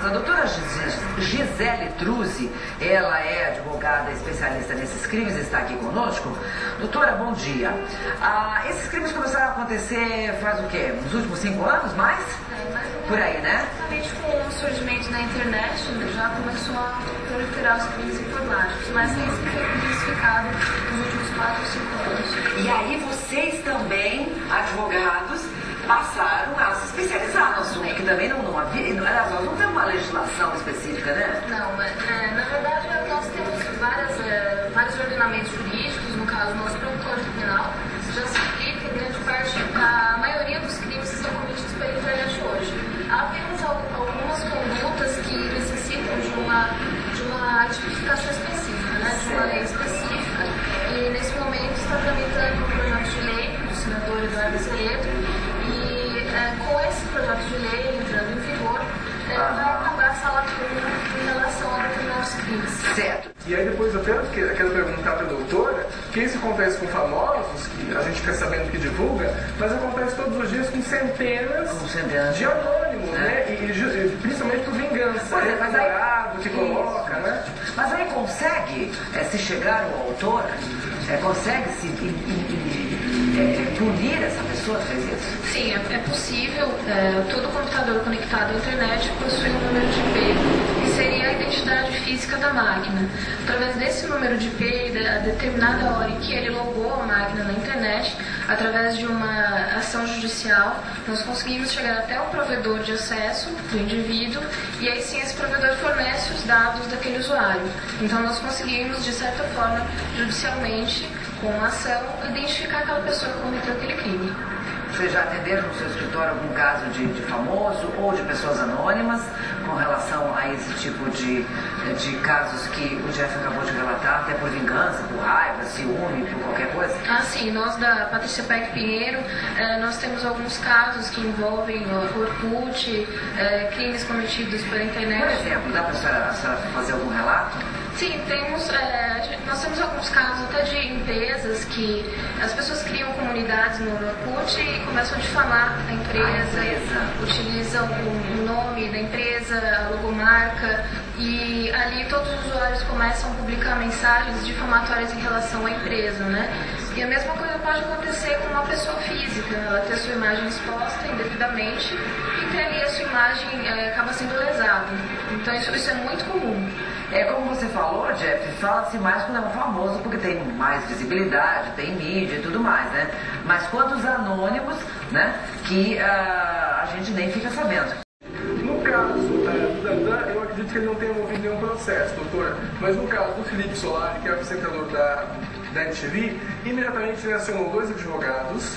A doutora Gisele Truzzi, ela é advogada especialista nesses crimes, está aqui conosco. Doutora, bom dia. Ah, esses crimes começaram a acontecer faz o quê? Nos últimos cinco anos, mais? Por aí, né? Exatamente com o surgimento da internet, já começou a proliferar os crimes informáticos, mas esse foi intensificado nos últimos quatro, cinco anos. E aí vocês também, advogados, passaram a se especializar assunto, que também não, não havia, aliás, nós não temos uma legislação específica, né? Não, é, na verdade nós temos várias, é, vários ordenamentos jurídicos, no caso, nosso Código Criminal já se aplica grande parte, a maioria dos crimes que são cometidos pela internet hoje. Há apenas algumas condutas que necessitam de uma, de uma tipificação específica, né, de uma lei específica, e nesse momento está tramitando um projeto de lei do senador Eduardo Esqueleto, é, com lei entrando em vigor, é, vai acabar essa lacuna em relação a determinados crimes. Certo. E aí depois até eu quero perguntar para a doutora, que isso acontece com famosos, que a gente fica sabendo que divulga, mas acontece todos os dias com centenas, com centenas. de anônimos, né? né? E, e, principalmente por vingança, é, mas aí, que coloca, né? Mas aí consegue é, se chegar ao autor, é, consegue se é, punir essa pessoa fez isso? Sim, é, é possível. É, todo computador conectado à internet possui um número de IP, que seria a identidade física da máquina. Através desse número de IP da determinada hora em que ele logou a máquina na internet, através de uma ação judicial, nós conseguimos chegar até o provedor de acesso do indivíduo e aí sim esse provedor fornece os dados daquele usuário. Então nós conseguimos, de certa forma, judicialmente, com a ação, identificar aquela pessoa que cometeu aquele crime. Vocês já atenderam no seu escritório algum caso de, de, famoso ou de pessoas anônimas com relação a esse tipo de, de casos que o Jeff acabou de relatar, até por vingança, por raiva, ciúme, por qualquer coisa? Ah, sim. Nós da Patrícia Peck Pinheiro, eh, nós temos alguns casos que envolvem o Orkut, eh, crimes cometidos pela internet. Por exemplo, dá para a senhora fazer algum relato? Sim, temos, temos alguns casos até de empresas que as pessoas criam comunidades no Orkut e começam a difamar a empresa, a empresa. utilizam o nome da empresa, a logomarca e ali todos os usuários começam a publicar mensagens difamatórias em relação à empresa, né? E a mesma coisa pode acontecer com uma pessoa física, ela ter a sua imagem exposta indevidamente e ter ali a sua imagem é, acaba sendo lesada. Então isso, isso é muito comum. É como você falou, Jeff, fala-se mais quando é famoso porque tem mais visibilidade, tem mídia e tudo mais, né? Mas quantos anônimos, né, que uh, a gente nem fica sabendo. No caso uh, do Dandan, eu acredito que ele não tenha movido nenhum processo, doutora. Mas no caso do Felipe Solari, que é o apresentador da, da NTV, imediatamente ele acionou dois advogados.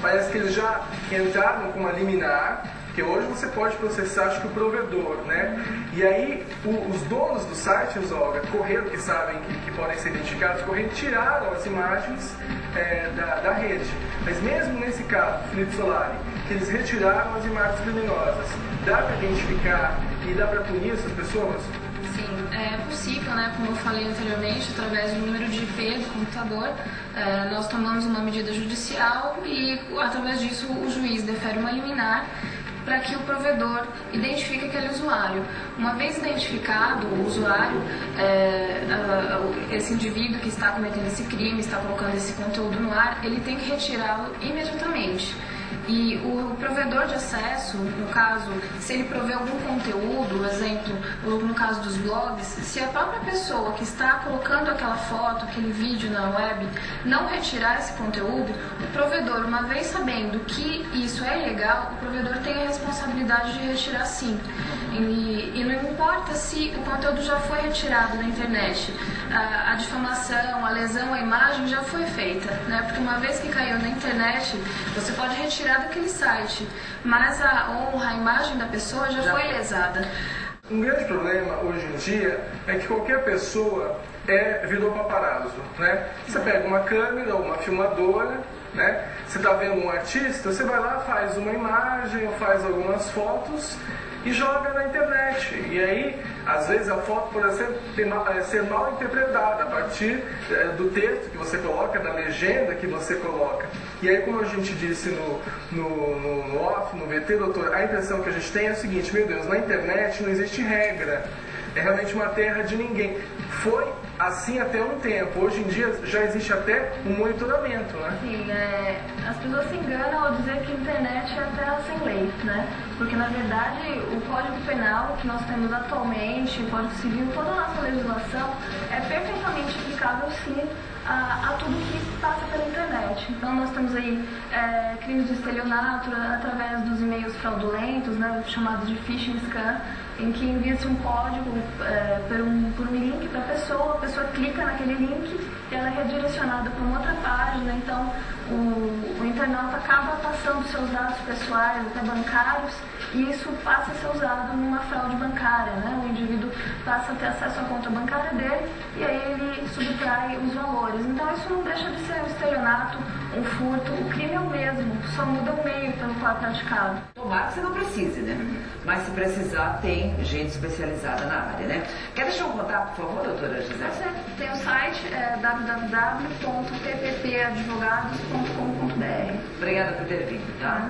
Parece que eles já entraram com uma liminar porque hoje você pode processar, acho que o provedor, né? E aí o, os donos do site, os Olga, correram, que sabem que, que, podem ser identificados, correram, tiraram as imagens é, da, da rede. Mas mesmo nesse caso, Felipe Solari, que eles retiraram as imagens criminosas, dá para identificar e dá para punir essas pessoas? Sim, é possível, né? Como eu falei anteriormente, através do número de IP do computador, é, nós tomamos uma medida judicial e, através disso, o juiz defere uma liminar para que o provedor identifique aquele usuário. Uma vez identificado o usuário, é, esse indivíduo que está cometendo esse crime, está colocando esse conteúdo no ar, ele tem que retirá-lo imediatamente. E o provedor de acesso, no caso, se ele prover algum conteúdo, exemplo, no caso dos blogs, se a própria pessoa que está colocando aquela foto, aquele vídeo na web, não retirar esse conteúdo, o provedor, uma vez sabendo que isso é ilegal, o provedor tem a responsabilidade de retirar sim. E, e não importa se o conteúdo já foi retirado da internet, a, a difamação, a lesão, a imagem já foi feita, né? Porque uma vez que caiu na internet, você pode retirar tirar daquele site, mas a honra, a imagem da pessoa já, já foi lesada. Um grande problema hoje em dia é que qualquer pessoa é virou paparazzo, né? Você pega uma câmera uma filmadora, né? Você está vendo um artista, você vai lá, faz uma imagem ou faz algumas fotos e joga na internet. E aí, às vezes, a foto pode ser, eh, ser mal interpretada a partir é, do texto que você coloca, da legenda que você coloca. E aí, como a gente disse no, no, no, no off, no VT, doutor, a impressão que a gente tem é a seguinte, meu Deus, na internet não existe regra. É realmente uma terra de ninguém. Foi assim até um tempo. Hoje em dia já existe até um monitoramento, né? Sim, é, as pessoas se enganam ao dizer que a internet é a terra sem lei, né? Porque na verdade o Código Penal que nós temos atualmente, o Código Civil, toda a nossa legislação é perfeitamente aplicável sim a, a tudo que passa pela internet. Então nós temos aí é, crimes de estelionato através dos e-mails fraudulentos, né, chamados de phishing scam, em que envia-se um código é, por, um, por um link para a pessoa, a pessoa clica naquele link e ela é redirecionada para uma outra página, então o, o internauta acaba passando seus dados pessoais, até bancários, e isso passa a ser usado numa fraude bancária, né? O indivíduo passa a ter acesso à conta bancária dele e aí ele subtrai os valores. Então isso não deixa de ser um estelionato, um furto, o crime é o mesmo, só muda o meio pelo qual é praticado. Tomara que você não precise, né? Mas se precisar, tem gente especializada na área, né? Quer deixar um contato, por favor, doutora Gisele? Tem o site é, www.pppadvogados.com.br. Obrigada por ter vindo, tá?